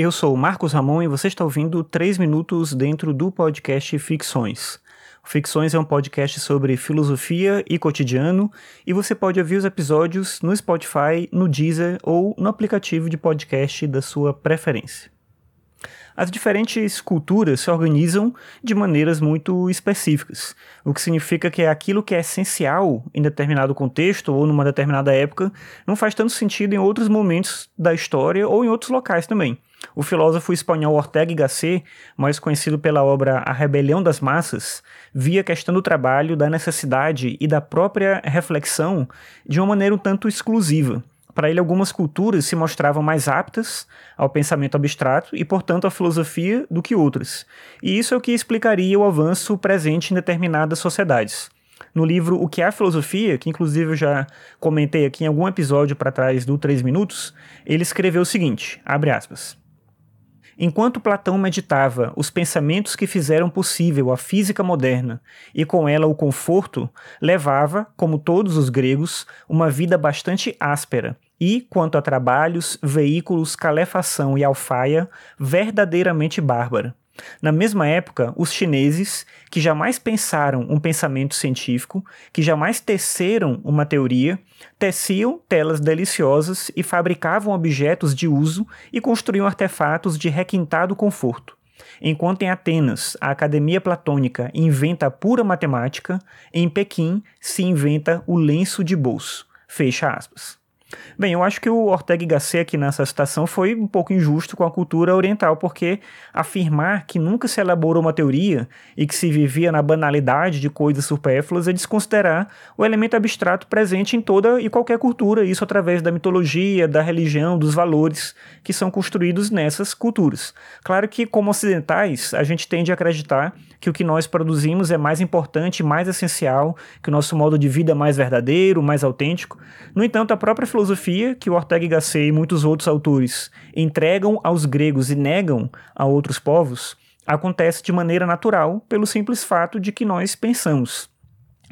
Eu sou Marcos Ramon e você está ouvindo 3 minutos dentro do podcast Ficções. Ficções é um podcast sobre filosofia e cotidiano e você pode ouvir os episódios no Spotify, no Deezer ou no aplicativo de podcast da sua preferência. As diferentes culturas se organizam de maneiras muito específicas, o que significa que aquilo que é essencial em determinado contexto ou numa determinada época não faz tanto sentido em outros momentos da história ou em outros locais também. O filósofo espanhol Ortega y Gasset, mais conhecido pela obra A Rebelião das Massas, via a questão do trabalho, da necessidade e da própria reflexão de uma maneira um tanto exclusiva. Para ele, algumas culturas se mostravam mais aptas ao pensamento abstrato e, portanto, à filosofia do que outras. E isso é o que explicaria o avanço presente em determinadas sociedades. No livro O que é a Filosofia, que inclusive eu já comentei aqui em algum episódio para trás do 3 Minutos, ele escreveu o seguinte: abre aspas. Enquanto Platão meditava os pensamentos que fizeram possível a física moderna e com ela o conforto, levava, como todos os gregos, uma vida bastante áspera e, quanto a trabalhos, veículos, calefação e alfaia, verdadeiramente bárbara. Na mesma época, os chineses, que jamais pensaram um pensamento científico, que jamais teceram uma teoria, teciam telas deliciosas e fabricavam objetos de uso e construíam artefatos de requintado conforto. Enquanto em Atenas a academia platônica inventa a pura matemática, em Pequim se inventa o lenço de bolso. Fecha aspas. Bem, eu acho que o Ortega Gasset aqui nessa citação foi um pouco injusto com a cultura oriental, porque afirmar que nunca se elaborou uma teoria e que se vivia na banalidade de coisas supérfluas é desconsiderar o elemento abstrato presente em toda e qualquer cultura, isso através da mitologia, da religião, dos valores que são construídos nessas culturas. Claro que, como ocidentais, a gente tende a acreditar que o que nós produzimos é mais importante, mais essencial, que o nosso modo de vida é mais verdadeiro, mais autêntico. No entanto, a própria filosofia que Ortega y Gasset e muitos outros autores entregam aos gregos e negam a outros povos acontece de maneira natural pelo simples fato de que nós pensamos.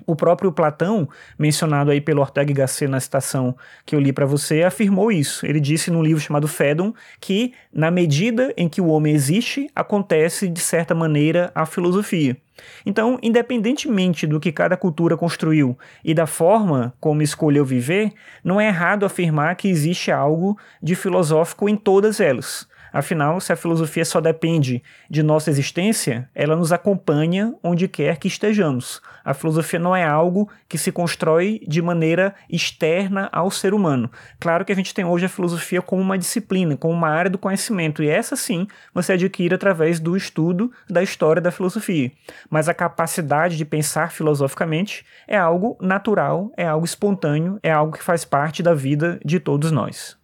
O próprio Platão, mencionado aí pelo Ortega Gasset na citação que eu li para você, afirmou isso. Ele disse num livro chamado Fédon que, na medida em que o homem existe, acontece, de certa maneira, a filosofia. Então, independentemente do que cada cultura construiu e da forma como escolheu viver, não é errado afirmar que existe algo de filosófico em todas elas. Afinal, se a filosofia só depende de nossa existência, ela nos acompanha onde quer que estejamos. A filosofia não é algo que se constrói de maneira externa ao ser humano. Claro que a gente tem hoje a filosofia como uma disciplina, como uma área do conhecimento, e essa sim você adquire através do estudo da história da filosofia. Mas a capacidade de pensar filosoficamente é algo natural, é algo espontâneo, é algo que faz parte da vida de todos nós.